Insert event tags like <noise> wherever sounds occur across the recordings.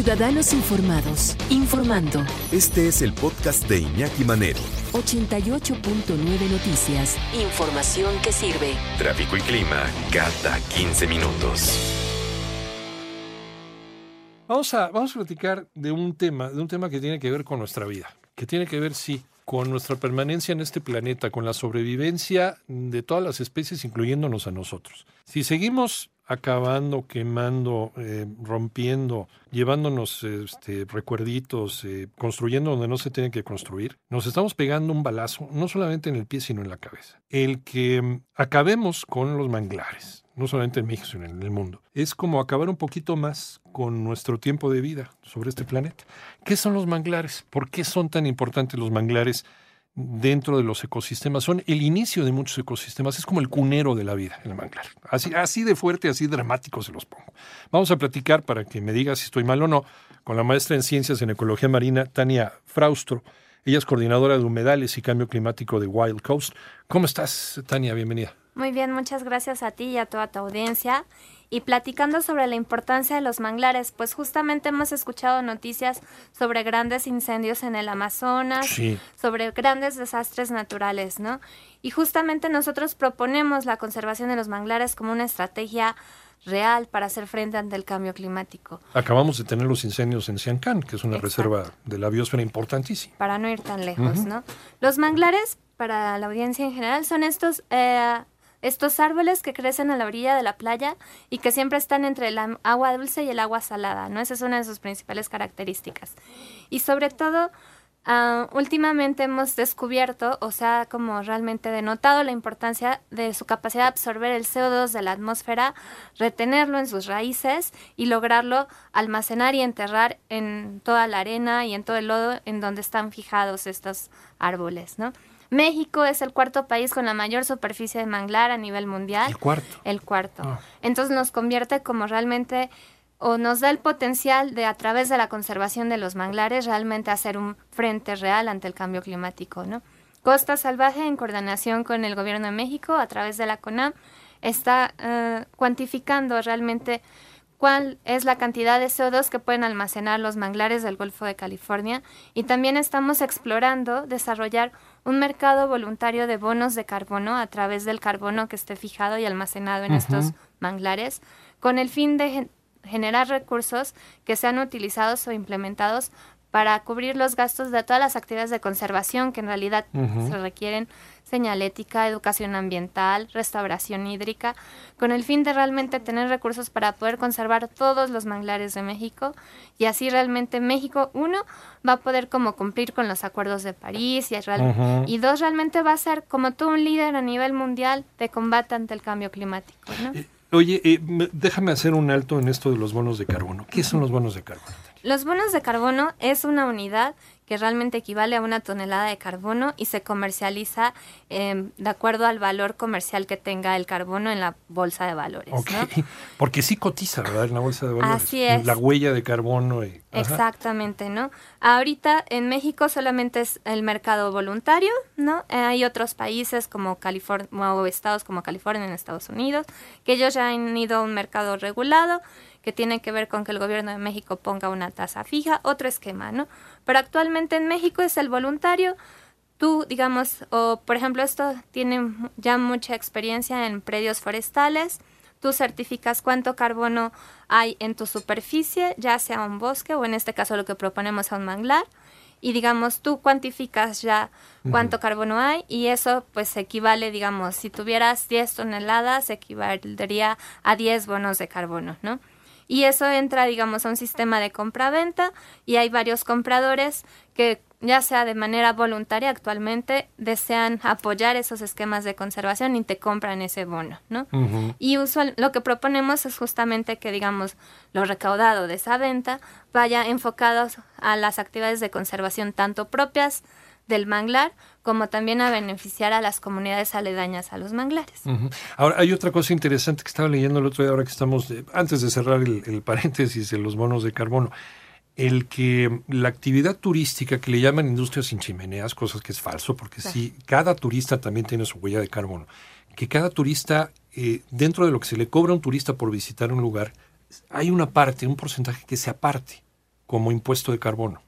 Ciudadanos Informados, informando. Este es el podcast de Iñaki Manero. 88.9 Noticias. Información que sirve. Tráfico y clima cada 15 minutos. Vamos a, vamos a platicar de un tema, de un tema que tiene que ver con nuestra vida, que tiene que ver, sí, con nuestra permanencia en este planeta, con la sobrevivencia de todas las especies, incluyéndonos a nosotros. Si seguimos acabando, quemando, eh, rompiendo, llevándonos este, recuerditos, eh, construyendo donde no se tiene que construir, nos estamos pegando un balazo, no solamente en el pie, sino en la cabeza. El que mm, acabemos con los manglares, no solamente en México, sino en el mundo, es como acabar un poquito más con nuestro tiempo de vida sobre este planeta. ¿Qué son los manglares? ¿Por qué son tan importantes los manglares? Dentro de los ecosistemas. Son el inicio de muchos ecosistemas. Es como el cunero de la vida, el manglar. Así, así de fuerte, así dramático se los pongo. Vamos a platicar para que me diga si estoy mal o no con la maestra en Ciencias en Ecología Marina, Tania Fraustro. Ella es coordinadora de humedales y cambio climático de Wild Coast. ¿Cómo estás, Tania? Bienvenida. Muy bien, muchas gracias a ti y a toda tu audiencia y platicando sobre la importancia de los manglares, pues justamente hemos escuchado noticias sobre grandes incendios en el Amazonas, sobre grandes desastres naturales, ¿no? Y justamente nosotros proponemos la conservación de los manglares como una estrategia real para hacer frente ante el cambio climático. Acabamos de tener los incendios en Siancán, que es una reserva de la biosfera importantísima. Para no ir tan lejos, ¿no? Los manglares, para la audiencia en general, son estos eh, estos árboles que crecen a la orilla de la playa y que siempre están entre el agua dulce y el agua salada, ¿no? Esa es una de sus principales características. Y sobre todo, ah, últimamente hemos descubierto, o sea, como realmente denotado la importancia de su capacidad de absorber el CO2 de la atmósfera, retenerlo en sus raíces y lograrlo almacenar y enterrar en toda la arena y en todo el lodo en donde están fijados estos árboles, ¿no? México es el cuarto país con la mayor superficie de manglar a nivel mundial. El cuarto. El cuarto. Ah. Entonces nos convierte como realmente o nos da el potencial de a través de la conservación de los manglares realmente hacer un frente real ante el cambio climático, ¿no? Costa Salvaje en coordinación con el gobierno de México a través de la CONAM está eh, cuantificando realmente cuál es la cantidad de CO2 que pueden almacenar los manglares del Golfo de California y también estamos explorando desarrollar un mercado voluntario de bonos de carbono a través del carbono que esté fijado y almacenado en estos manglares con el fin de generar recursos que sean utilizados o implementados para cubrir los gastos de todas las actividades de conservación que en realidad se requieren, señalética, educación ambiental, restauración hídrica, con el fin de realmente tener recursos para poder conservar todos los manglares de México y así realmente México, uno, va a poder como cumplir con los acuerdos de París y, y dos, realmente va a ser como todo un líder a nivel mundial de combate ante el cambio climático. Eh, oye, eh, déjame hacer un alto en esto de los bonos de carbono. ¿Qué son los bonos de carbono? Los bonos de carbono es una unidad que realmente equivale a una tonelada de carbono y se comercializa em, de acuerdo al valor comercial que tenga el carbono en la bolsa de valores. <laughs> Porque sí cotiza, ¿verdad? En la bolsa de valores. Así es. La huella de carbono. Exactamente, ¿no? Ahorita en México solamente es el mercado voluntario, ¿no? Eh, hay otros países como California, o estados como California en Estados Unidos, que ellos ya han ido a un mercado regulado que tiene que ver con que el gobierno de México ponga una tasa fija, otro esquema, ¿no? Pero actualmente en México es el voluntario. Tú, digamos, o por ejemplo, esto tiene ya mucha experiencia en predios forestales. Tú certificas cuánto carbono hay en tu superficie, ya sea un bosque o en este caso lo que proponemos a un manglar y digamos tú cuantificas ya cuánto carbono hay y eso pues equivale digamos si tuvieras 10 toneladas equivaldría a 10 bonos de carbono, ¿no? Y eso entra, digamos, a un sistema de compra-venta y hay varios compradores que ya sea de manera voluntaria actualmente desean apoyar esos esquemas de conservación y te compran ese bono, ¿no? Y usual, lo que proponemos es justamente que, digamos, lo recaudado de esa venta vaya enfocado a las actividades de conservación tanto propias del manglar, como también a beneficiar a las comunidades aledañas a los manglares. Ahora, hay otra cosa interesante que estaba leyendo el otro día, ahora que estamos, antes de cerrar el, paréntesis de los bonos de carbono, el que la actividad turística que le llaman industria sin chimeneas, cosas que es falso, porque sí, cada turista también tiene su huella de carbono, que cada turista, eh, dentro de lo que se le cobra a un turista por visitar un lugar, hay una parte, un porcentaje que se aparte como impuesto de carbono.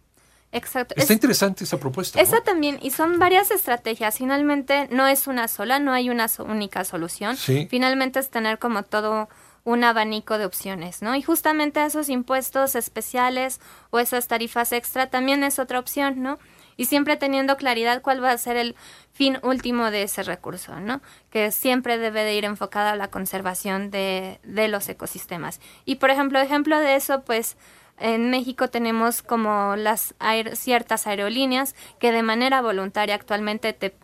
Exacto. Está Es- interesante esa propuesta. ¿no? Esa también, y son varias estrategias. Finalmente, no es una sola, no hay una so- única solución. Sí. Finalmente es tener como todo un abanico de opciones, ¿no? Y justamente esos impuestos especiales o esas tarifas extra también es otra opción, ¿no? Y siempre teniendo claridad cuál va a ser el fin último de ese recurso, ¿no? Que siempre debe de ir enfocado a la conservación de, de los ecosistemas. Y por ejemplo, ejemplo de eso, pues en México tenemos como las aer- ciertas aerolíneas que de manera voluntaria actualmente te,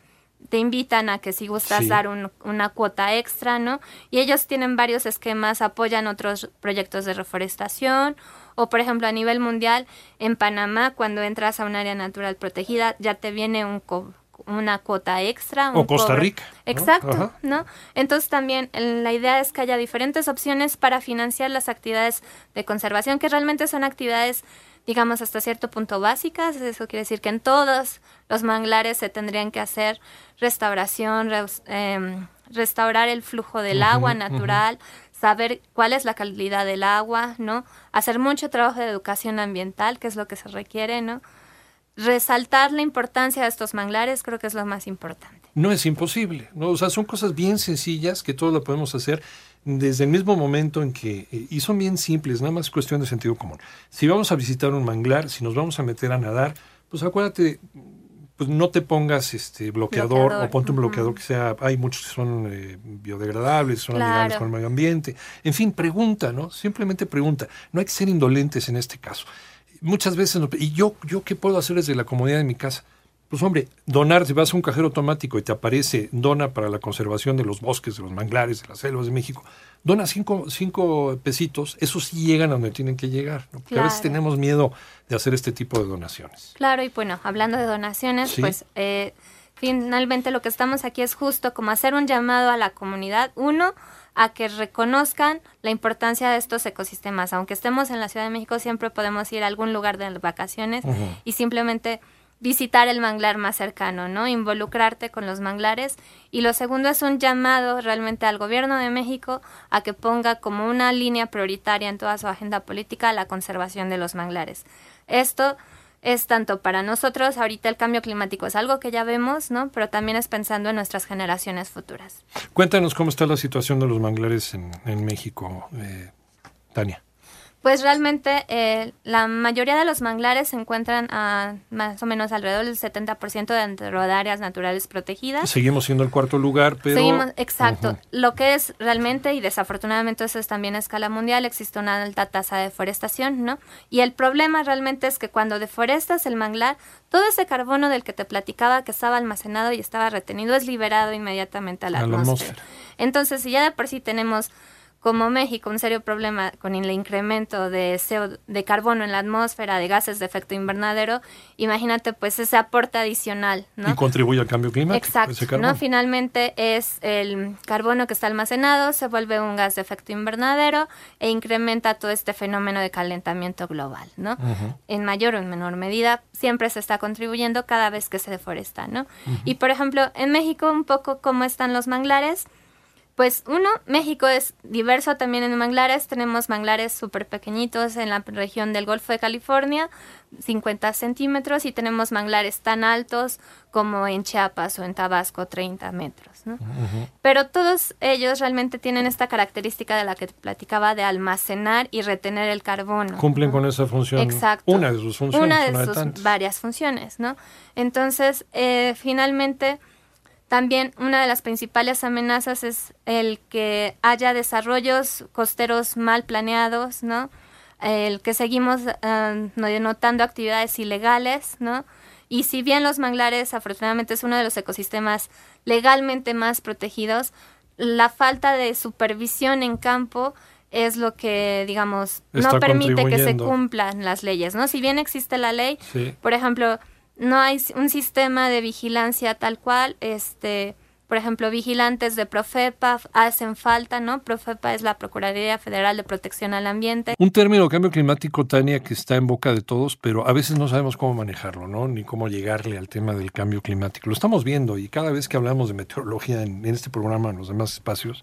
te invitan a que si gustas Sí. dar un- una cuota extra, ¿no? Y ellos tienen varios esquemas, apoyan otros proyectos de reforestación o por ejemplo a nivel mundial en Panamá cuando entras a un área natural protegida ya te viene un co- una cuota extra. O Costa. Rica. Exacto. ¿no? Entonces también el- la idea es que haya diferentes opciones para financiar las actividades de conservación, que realmente son actividades, digamos, hasta cierto punto básicas. Eso quiere decir que en todos los manglares se tendrían que hacer restauración, reus- em, restaurar el flujo del agua natural, saber cuál es la calidad del agua, ¿no? Hacer mucho trabajo de educación ambiental, que es lo que se requiere, ¿no? Resaltar la importancia de estos manglares, creo que es lo más importante. No es imposible, ¿no? O sea, son cosas bien sencillas que todos lo podemos hacer desde el mismo momento en que, eh, y son bien simples, nada más cuestión de sentido común. Si vamos a visitar un manglar, si nos vamos a meter a nadar, pues acuérdate, pues no te pongas este bloqueador, Bloqueador, o ponte un bloqueador que sea, hay muchos que son eh, biodegradables, son amigables con el medio ambiente. En fin, pregunta, ¿no? Simplemente pregunta. No hay que ser indolentes en este caso. Muchas veces, no- y yo, yo qué puedo hacer desde la comodidad de mi casa? Pues hombre, donar, si vas a un cajero automático y te aparece dona para la conservación de los bosques, de los manglares, de las selvas de México, dona cinco, cinco pesitos, esos sí llegan a donde tienen que llegar, ¿no? Porque a veces tenemos miedo de hacer este tipo de donaciones. Claro, y bueno, hablando de donaciones, Sí. pues eh, finalmente lo que estamos aquí es justo como hacer un llamado a la comunidad, uno, a que reconozcan la importancia de estos ecosistemas. Aunque estemos en la Ciudad de México, siempre podemos ir a algún lugar de vacaciones y simplemente visitar el manglar más cercano, ¿no? Involucrarte con los manglares. Y lo segundo es un llamado realmente al gobierno de México a que ponga como una línea prioritaria en toda su agenda política la conservación de los manglares. Esto es tanto para nosotros, ahorita el cambio climático es algo que ya vemos, ¿no? Pero también es pensando en nuestras generaciones futuras. Cuéntanos cómo está la situación de los manglares en, México, eh, Tania. Pues realmente eh, la mayoría de los manglares se encuentran a más o menos alrededor del 70% dentro de áreas naturales protegidas. Seguimos siendo el cuarto lugar, pero... Seguimos, exacto. Lo que es realmente, y desafortunadamente eso es también a escala mundial, existe una alta tasa de deforestación, ¿no? Y el problema realmente es que cuando deforestas el manglar, todo ese carbono del que te platicaba que estaba almacenado y estaba retenido es liberado inmediatamente a la, A la atmósfera. atmósfera. Entonces, si ya de por sí tenemos como México un serio problema con el incremento de CO, de carbono en la atmósfera, de gases de efecto invernadero, imagínate pues ese aporte adicional, ¿no? Y contribuye al cambio climático. Exacto, ¿no? Finalmente es el carbono que está almacenado, se vuelve un gas de efecto invernadero e incrementa todo este fenómeno de calentamiento global, ¿no? Ujú. En mayor o en menor medida, siempre se está contribuyendo cada vez que se deforesta, ¿no? Y por ejemplo, en México, un poco cómo están los manglares. Pues uno, México es diverso también en manglares. Tenemos manglares súper pequeñitos en la región del Golfo de California, 50 centímetros, y tenemos manglares tan altos como en Chiapas o en Tabasco, 30 metros. ¿no? Pero todos ellos realmente tienen esta característica de la que te platicaba de almacenar y retener el carbono. Cumplen ¿no? con esa función. Exacto. Una de sus funciones. Una de una sus tantas. varias funciones, ¿no? Entonces, eh, finalmente, también una de las principales amenazas es el que haya desarrollos costeros mal planeados, ¿no? El que seguimos eh, notando actividades ilegales, ¿no? Y si bien los manglares afortunadamente es uno de los ecosistemas legalmente más protegidos, la falta de supervisión en campo es lo que, digamos, Está no permite que se cumplan las leyes, ¿no? Si bien existe la ley, Sí. por ejemplo, no hay un sistema de vigilancia tal cual, este, por ejemplo, vigilantes de Profepa hacen falta, ¿no? Profepa es la Procuraduría Federal de Protección al Ambiente. Un término cambio climático, Tania, que está en boca de todos, pero a veces no sabemos cómo manejarlo, ¿no? Ni cómo llegarle al tema del cambio climático. Lo estamos viendo y cada vez que hablamos de meteorología en, en este programa, en los demás espacios,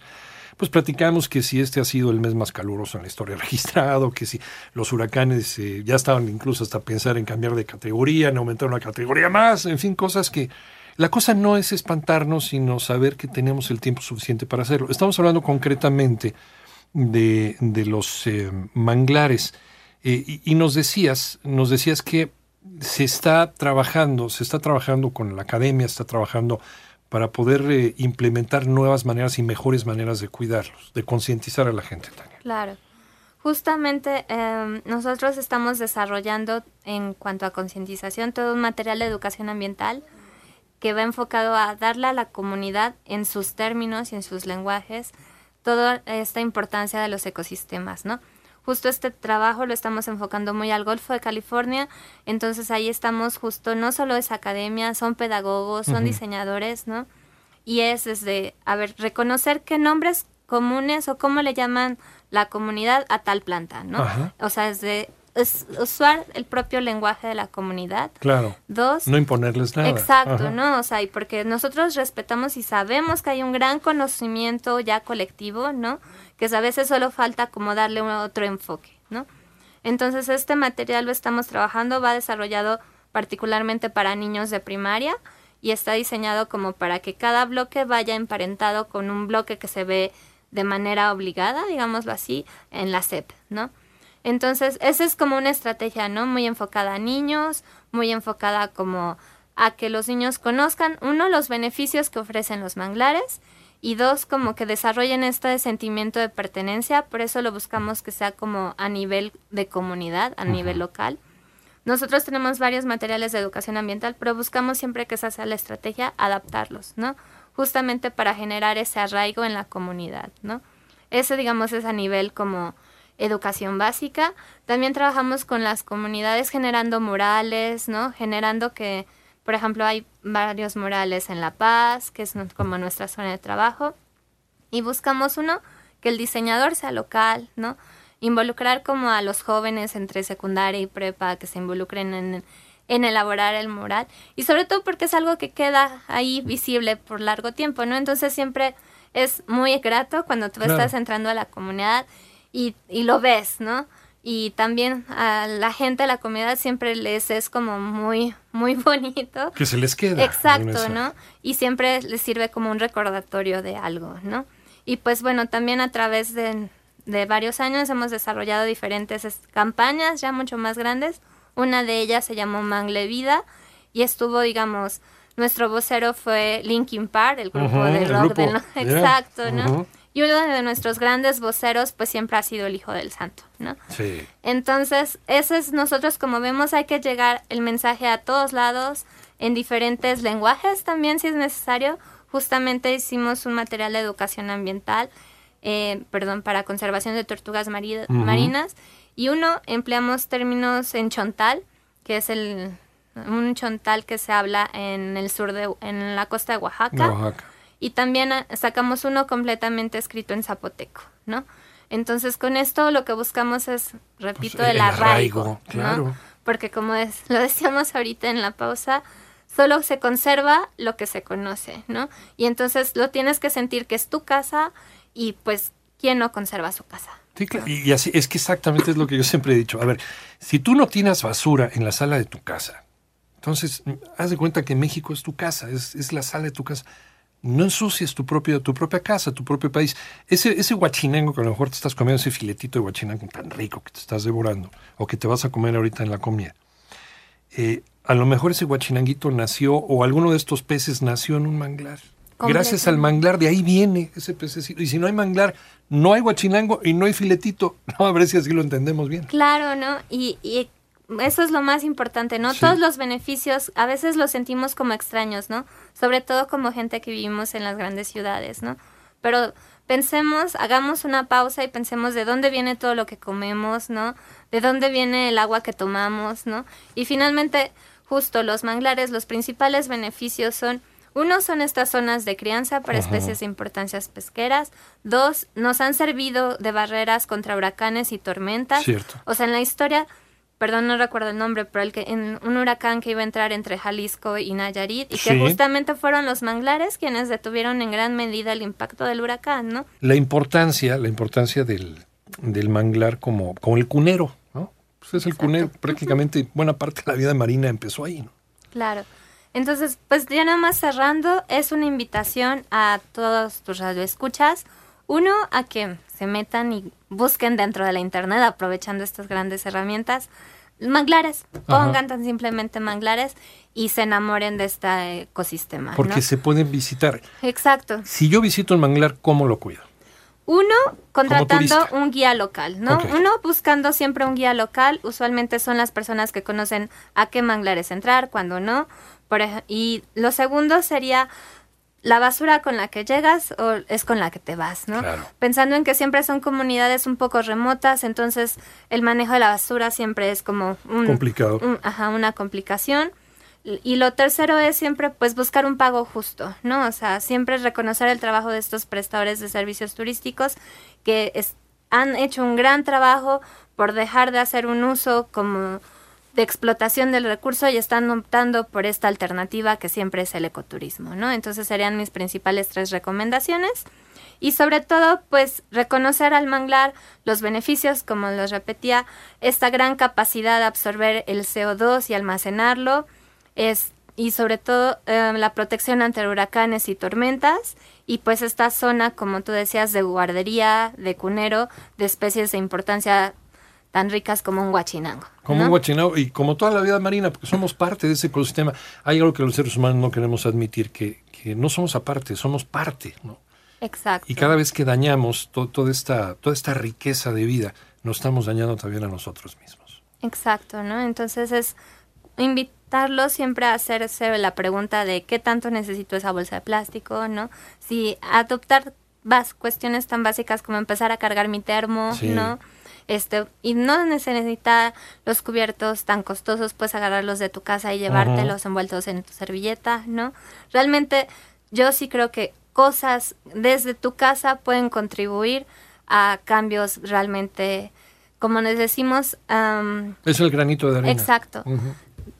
pues platicamos que si este ha sido el mes más caluroso en la historia <laughs> registrado, que si los huracanes eh, ya estaban incluso hasta pensar en cambiar de categoría, en aumentar una categoría más, en fin, cosas que la cosa no es espantarnos, sino saber que tenemos el tiempo suficiente para hacerlo. Estamos hablando concretamente de, de los eh, manglares eh, y, y nos decías, nos decías que se está trabajando, se está trabajando con la academia, se está trabajando para poder eh, implementar nuevas maneras y mejores maneras de cuidarlos, de concientizar a la gente, Tania. Claro. Justamente eh, nosotros estamos desarrollando en cuanto a concientización todo un material de educación ambiental que va enfocado a darle a la comunidad en sus términos y en sus lenguajes toda esta importancia de los ecosistemas, ¿no? Justo este trabajo lo estamos enfocando muy al Golfo de California, entonces ahí estamos justo, no solo es academia, son pedagogos, son diseñadores, ¿no? Y es desde, a ver, reconocer qué nombres comunes o cómo le llaman la comunidad a tal planta, ¿no? Ajá. O sea, es de es usar el propio lenguaje de la comunidad. Claro, Dos, no imponerles nada. Exacto, Ajá. ¿no? O sea, y porque nosotros respetamos y sabemos que hay un gran conocimiento ya colectivo, ¿no? Que a veces solo falta como darle un otro enfoque, ¿no? Entonces, este material lo estamos trabajando, va desarrollado particularmente para niños de primaria y está diseñado como para que cada bloque vaya emparentado con un bloque que se ve de manera obligada, digámoslo así, en la SEP, ¿no? Entonces, esa es como una estrategia, ¿no? Muy enfocada a niños, muy enfocada como a que los niños conozcan, uno, los beneficios que ofrecen los manglares y dos, como que desarrollen este sentimiento de pertenencia, por eso lo buscamos que sea como a nivel de comunidad, a nivel local. Nosotros tenemos varios materiales de educación ambiental, pero buscamos siempre que esa sea la estrategia, adaptarlos, ¿no? Justamente para generar ese arraigo en la comunidad, ¿no? Ese, digamos, es a nivel como educación básica. También trabajamos con las comunidades generando murales, ¿no? Generando que, por ejemplo, hay varios murales en La Paz, que es como nuestra zona de trabajo. Y buscamos uno que el diseñador sea local, ¿no? Involucrar como a los jóvenes entre secundaria y prepa que se involucren en, en elaborar el mural. Y sobre todo porque es algo que queda ahí visible por largo tiempo, ¿no? Entonces siempre es muy grato cuando tú Claro. estás entrando a la comunidad y, y lo ves, ¿no? Y también a la gente de la comunidad siempre les es como muy, muy <laughs> bonito. Que se les queda. Exacto, ¿no? Y siempre les sirve como un recordatorio de algo, ¿no? Y pues bueno, también a través de, de varios años hemos desarrollado diferentes es- campañas ya mucho más grandes. Una de ellas se llamó Mangle Vida y estuvo, digamos, nuestro vocero fue Linkin Park, el grupo de rock grupo, del... yeah, <laughs> Exacto, ¿no? Y uno de nuestros grandes voceros pues siempre ha sido el Hijo del Santo, ¿no? Sí. Entonces, ese es nosotros como vemos hay que llegar el mensaje a todos lados en diferentes lenguajes también si es necesario. Justamente hicimos un material de educación ambiental, eh, perdón, para conservación de tortugas mari- marinas y uno empleamos términos en chontal, que es el un chontal que se habla en el sur de en la costa de Oaxaca Oaxaca. Y también ah, sacamos uno completamente escrito en zapoteco, ¿no? Entonces con esto lo que buscamos es, repito, Pues, el, el arraigo, arraigo, ¿no? claro. Porque como es- <laughs> lo decíamos ahorita en la pausa, solo se conserva lo que se conoce, ¿no? Y entonces lo tienes que sentir que es tu casa y pues, ¿quién no conserva su casa? Sí, claro. Y, y así, es que exactamente es lo que yo siempre he dicho. A ver, si tú no tienes basura en la sala de tu casa, entonces mm, haz de cuenta que México es tu casa, es, es la sala de tu casa. No ensucies tu, propio, tu propia casa, tu propio país. Ese, ese guachinango que a lo mejor te estás comiendo, ese filetito de guachinango tan rico que te estás devorando, o que te vas a comer ahorita en la comida, eh, a lo mejor ese guachinanguito nació, o alguno de estos peces nació en un manglar. Gracias al manglar, de ahí viene ese pececito. Y si no hay manglar, no hay guachinango y no hay filetito. <laughs> No, a ver si así lo entendemos bien. Claro, ¿no? Y, y eso es lo más importante, ¿no? Sí. Todos los beneficios a veces los sentimos como extraños, ¿no? Sobre todo como gente que vivimos en las grandes ciudades, ¿no? Pero pensemos, hagamos una pausa y pensemos de dónde viene todo lo que comemos, ¿no? De dónde viene el agua que tomamos, ¿no? Y finalmente, justo los manglares, los principales beneficios son uno son estas zonas de crianza para Ajá. especies de importancias pesqueras. Dos, nos han servido de barreras contra huracanes y tormentas. Cierto. O sea, en la historia, perdón, no recuerdo el nombre, pero el que en un huracán que iba a entrar entre Jalisco y Nayarit y que justamente fueron los manglares quienes detuvieron en gran medida el impacto del huracán, ¿no? La importancia, la importancia del, del manglar como, como el cunero, ¿no? Pues es el Exacto. cunero, prácticamente buena parte de la vida marina empezó ahí, ¿no? Claro. Entonces, pues ya nada más cerrando, es una invitación a todos tus radioescuchas. Uno, a que se metan y busquen dentro de la internet, aprovechando estas grandes herramientas, manglares. Ajá. Pongan tan simplemente manglares y se enamoren de este ecosistema. ¿no? Porque se pueden visitar. Exacto. Si yo visito el manglar, ¿cómo lo cuido? Uno, contratando un guía local, ¿no? Uno, buscando siempre un guía local. Usualmente son las personas que conocen a qué manglares entrar, cuando no. Por y lo segundo sería la basura con la que llegas o es con la que te vas, ¿no? Claro. Pensando en que siempre son comunidades un poco remotas, entonces el manejo de la basura siempre es como un, Complicado. un- ajá, una complicación. Y lo tercero es siempre pues buscar un pago justo, ¿no? O sea, siempre reconocer el trabajo de estos prestadores de servicios turísticos que es- han hecho un gran trabajo por dejar de hacer un uso como de explotación del recurso y están optando por esta alternativa que siempre es el ecoturismo, ¿no? Entonces serían mis principales tres recomendaciones. Y sobre todo, pues reconocer al manglar los beneficios, como los repetía, esta gran capacidad de absorber el CO2 y almacenarlo, es, y sobre todo eh, la protección ante huracanes y tormentas, y pues esta zona, como tú decías, de guardería, de cunero, de especies de importancia tan ricas como un guachinango. Como ¿no? un guachinao y como toda la vida marina, porque somos parte de ese ecosistema. Hay algo que los seres humanos no queremos admitir, que, que no somos aparte, somos parte, ¿no? Exacto. Y cada vez que dañamos to- toda, esta, toda esta riqueza de vida, nos estamos dañando también a nosotros mismos. Exacto, ¿no? Entonces es invitarlos siempre a hacerse la pregunta de qué tanto necesito esa bolsa de plástico, ¿no? Si adoptar bas- cuestiones tan básicas como empezar a cargar mi termo, Sí. ¿no? Este, y no necesita los cubiertos tan costosos, puedes agarrarlos de tu casa y llevártelos envueltos en tu servilleta, ¿no? Realmente yo sí creo que cosas desde tu casa pueden contribuir a cambios realmente, como les decimos, Es el granito de arena. exacto,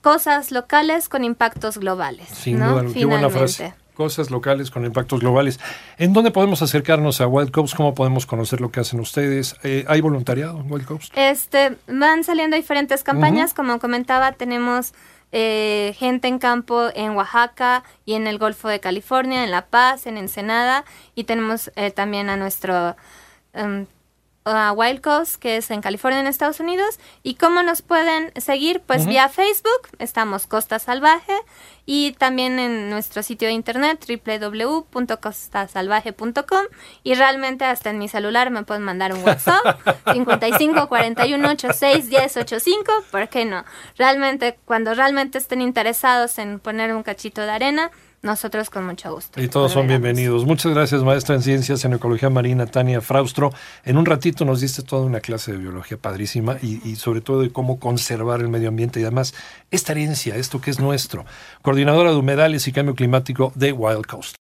cosas locales con impactos globales. Sin ¿no? duda, qué buena frase. Cosas locales con impactos globales. ¿En dónde podemos acercarnos a Wild Coast? ¿Cómo podemos conocer lo que hacen ustedes? Eh, ¿Hay voluntariado en Wild Coast? Este, van saliendo diferentes campañas, como comentaba, tenemos eh, gente en campo en Oaxaca y en el Golfo de California, en La Paz, en Ensenada, y tenemos eh, también a nuestro em, a Wild Coast, que es en California, en Estados Unidos. ¿Y cómo nos pueden seguir? Pues vía Facebook, estamos Costa Salvaje, y también en nuestro sitio de internet www.costasalvaje.com y realmente hasta en mi celular me pueden mandar un WhatsApp 55 41 86 10 85, ¿por qué no? Realmente cuando realmente estén interesados en poner un cachito de arena, nosotros con mucho gusto. Y todos son bienvenidos. Muchas gracias, maestra en Ciencias en Ecología Marina, Tania Fraustro. En un ratito nos diste toda una clase de biología padrísima y, y sobre todo de cómo conservar el medio ambiente y además esta herencia, esto que es nuestro. Coordinadora de humedales y cambio climático de Wild Coast.